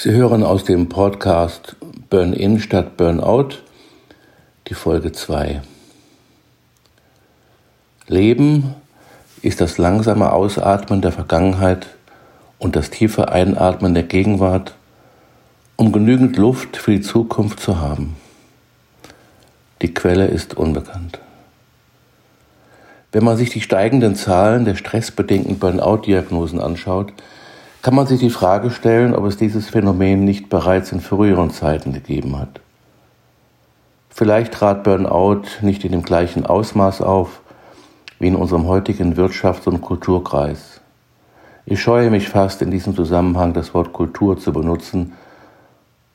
Sie hören aus dem Podcast Burn-In statt Burnout die Folge 2. Leben ist das langsame Ausatmen der Vergangenheit und das tiefe Einatmen der Gegenwart, um genügend Luft für die Zukunft zu haben. Die Quelle ist unbekannt. Wenn man sich die steigenden Zahlen der stressbedingten Burnout-Diagnosen anschaut, kann man sich die Frage stellen, ob es dieses Phänomen nicht bereits in früheren Zeiten gegeben hat. Vielleicht trat Burnout nicht in dem gleichen Ausmaß auf wie in unserem heutigen Wirtschafts- und Kulturkreis. Ich scheue mich fast in diesem Zusammenhang das Wort Kultur zu benutzen,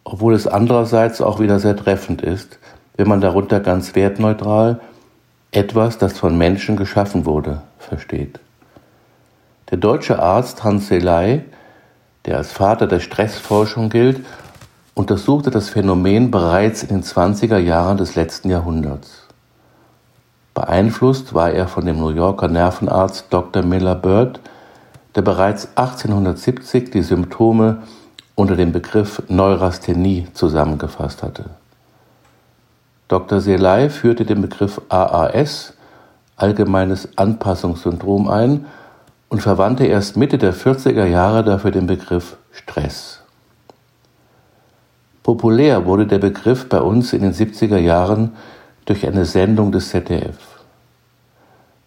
obwohl es andererseits auch wieder sehr treffend ist, wenn man darunter ganz wertneutral etwas, das von Menschen geschaffen wurde, versteht. Der deutsche Arzt Hans Selay, der als Vater der Stressforschung gilt, untersuchte das Phänomen bereits in den 20er Jahren des letzten Jahrhunderts. Beeinflusst war er von dem New Yorker Nervenarzt Dr. Miller Bird, der bereits 1870 die Symptome unter dem Begriff Neurasthenie zusammengefasst hatte. Dr. Selay führte den Begriff AAS, allgemeines Anpassungssyndrom, ein und verwandte erst Mitte der 40er Jahre dafür den Begriff Stress. Populär wurde der Begriff bei uns in den 70er Jahren durch eine Sendung des ZDF.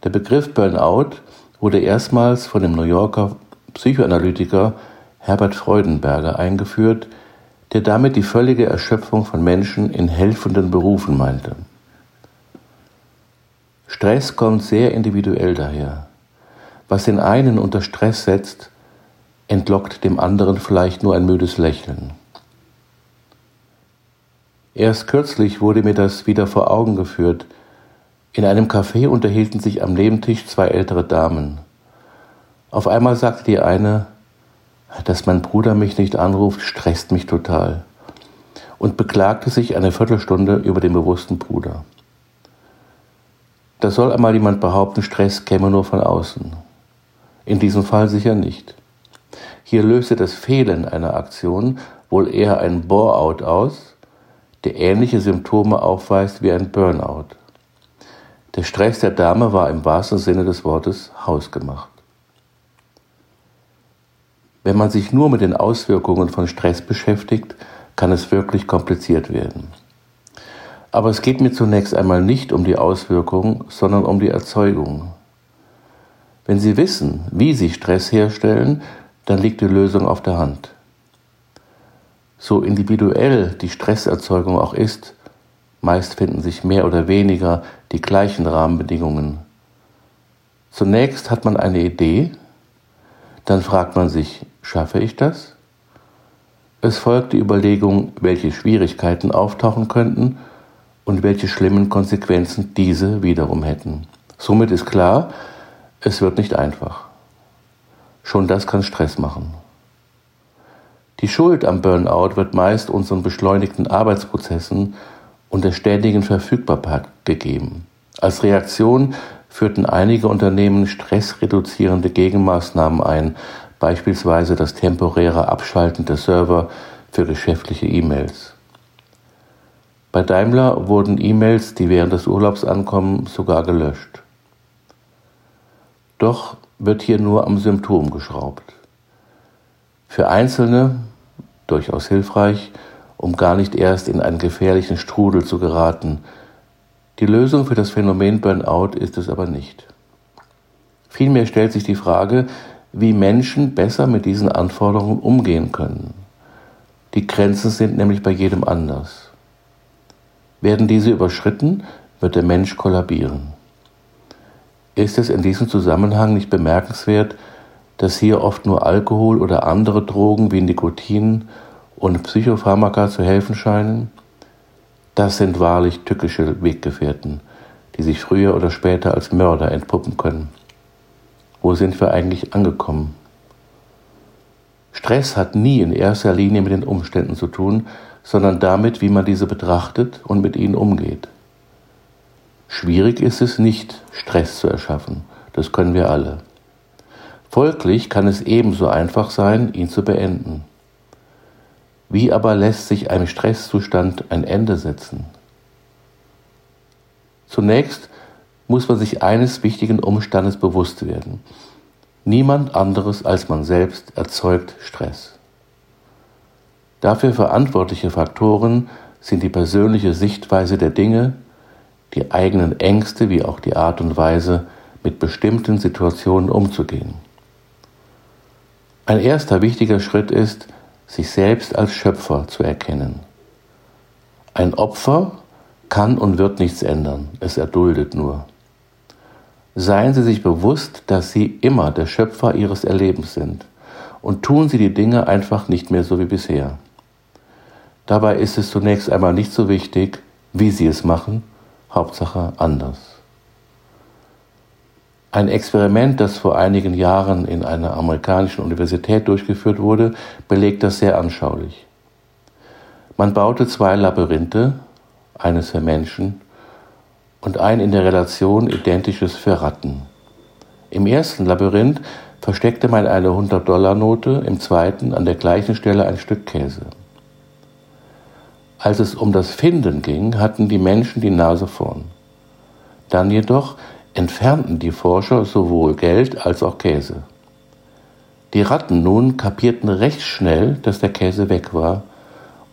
Der Begriff Burnout wurde erstmals von dem New Yorker Psychoanalytiker Herbert Freudenberger eingeführt, der damit die völlige Erschöpfung von Menschen in helfenden Berufen meinte. Stress kommt sehr individuell daher. Was den einen unter Stress setzt, entlockt dem anderen vielleicht nur ein müdes Lächeln. Erst kürzlich wurde mir das wieder vor Augen geführt. In einem Café unterhielten sich am Nebentisch zwei ältere Damen. Auf einmal sagte die eine, dass mein Bruder mich nicht anruft, stresst mich total und beklagte sich eine Viertelstunde über den bewussten Bruder. Da soll einmal jemand behaupten, Stress käme nur von außen. In diesem Fall sicher nicht. Hier löste das Fehlen einer Aktion wohl eher ein Bore-out aus, der ähnliche Symptome aufweist wie ein Burnout. Der Stress der Dame war im wahrsten Sinne des Wortes hausgemacht. Wenn man sich nur mit den Auswirkungen von Stress beschäftigt, kann es wirklich kompliziert werden. Aber es geht mir zunächst einmal nicht um die Auswirkungen, sondern um die Erzeugung. Wenn Sie wissen, wie Sie Stress herstellen, dann liegt die Lösung auf der Hand. So individuell die Stresserzeugung auch ist, meist finden sich mehr oder weniger die gleichen Rahmenbedingungen. Zunächst hat man eine Idee, dann fragt man sich, schaffe ich das? Es folgt die Überlegung, welche Schwierigkeiten auftauchen könnten und welche schlimmen Konsequenzen diese wiederum hätten. Somit ist klar, es wird nicht einfach. Schon das kann Stress machen. Die Schuld am Burnout wird meist unseren beschleunigten Arbeitsprozessen und der ständigen Verfügbarkeit gegeben. Als Reaktion führten einige Unternehmen stressreduzierende Gegenmaßnahmen ein, beispielsweise das temporäre Abschalten der Server für geschäftliche E-Mails. Bei Daimler wurden E-Mails, die während des Urlaubs ankommen, sogar gelöscht. Doch wird hier nur am Symptom geschraubt. Für Einzelne durchaus hilfreich, um gar nicht erst in einen gefährlichen Strudel zu geraten. Die Lösung für das Phänomen Burnout ist es aber nicht. Vielmehr stellt sich die Frage, wie Menschen besser mit diesen Anforderungen umgehen können. Die Grenzen sind nämlich bei jedem anders. Werden diese überschritten, wird der Mensch kollabieren. Ist es in diesem Zusammenhang nicht bemerkenswert, dass hier oft nur Alkohol oder andere Drogen wie Nikotin und Psychopharmaka zu helfen scheinen? Das sind wahrlich tückische Weggefährten, die sich früher oder später als Mörder entpuppen können. Wo sind wir eigentlich angekommen? Stress hat nie in erster Linie mit den Umständen zu tun, sondern damit, wie man diese betrachtet und mit ihnen umgeht. Schwierig ist es nicht, Stress zu erschaffen. Das können wir alle. Folglich kann es ebenso einfach sein, ihn zu beenden. Wie aber lässt sich einem Stresszustand ein Ende setzen? Zunächst muss man sich eines wichtigen Umstandes bewusst werden. Niemand anderes als man selbst erzeugt Stress. Dafür verantwortliche Faktoren sind die persönliche Sichtweise der Dinge, die eigenen Ängste wie auch die Art und Weise, mit bestimmten Situationen umzugehen. Ein erster wichtiger Schritt ist, sich selbst als Schöpfer zu erkennen. Ein Opfer kann und wird nichts ändern, es erduldet nur. Seien Sie sich bewusst, dass Sie immer der Schöpfer Ihres Erlebens sind und tun Sie die Dinge einfach nicht mehr so wie bisher. Dabei ist es zunächst einmal nicht so wichtig, wie Sie es machen, Hauptsache anders. Ein Experiment, das vor einigen Jahren in einer amerikanischen Universität durchgeführt wurde, belegt das sehr anschaulich. Man baute zwei Labyrinthe, eines für Menschen und ein in der Relation identisches für Ratten. Im ersten Labyrinth versteckte man eine 100-Dollar-Note, im zweiten an der gleichen Stelle ein Stück Käse. Als es um das Finden ging, hatten die Menschen die Nase vorn. Dann jedoch entfernten die Forscher sowohl Geld als auch Käse. Die Ratten nun kapierten recht schnell, dass der Käse weg war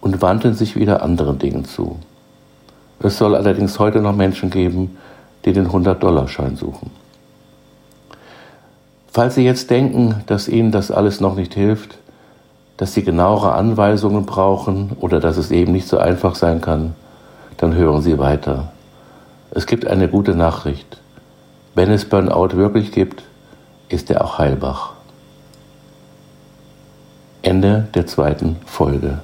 und wandten sich wieder anderen Dingen zu. Es soll allerdings heute noch Menschen geben, die den 100-Dollar-Schein suchen. Falls Sie jetzt denken, dass Ihnen das alles noch nicht hilft, dass Sie genauere Anweisungen brauchen oder dass es eben nicht so einfach sein kann, dann hören Sie weiter. Es gibt eine gute Nachricht. Wenn es Burnout wirklich gibt, ist er auch heilbar. Ende der zweiten Folge.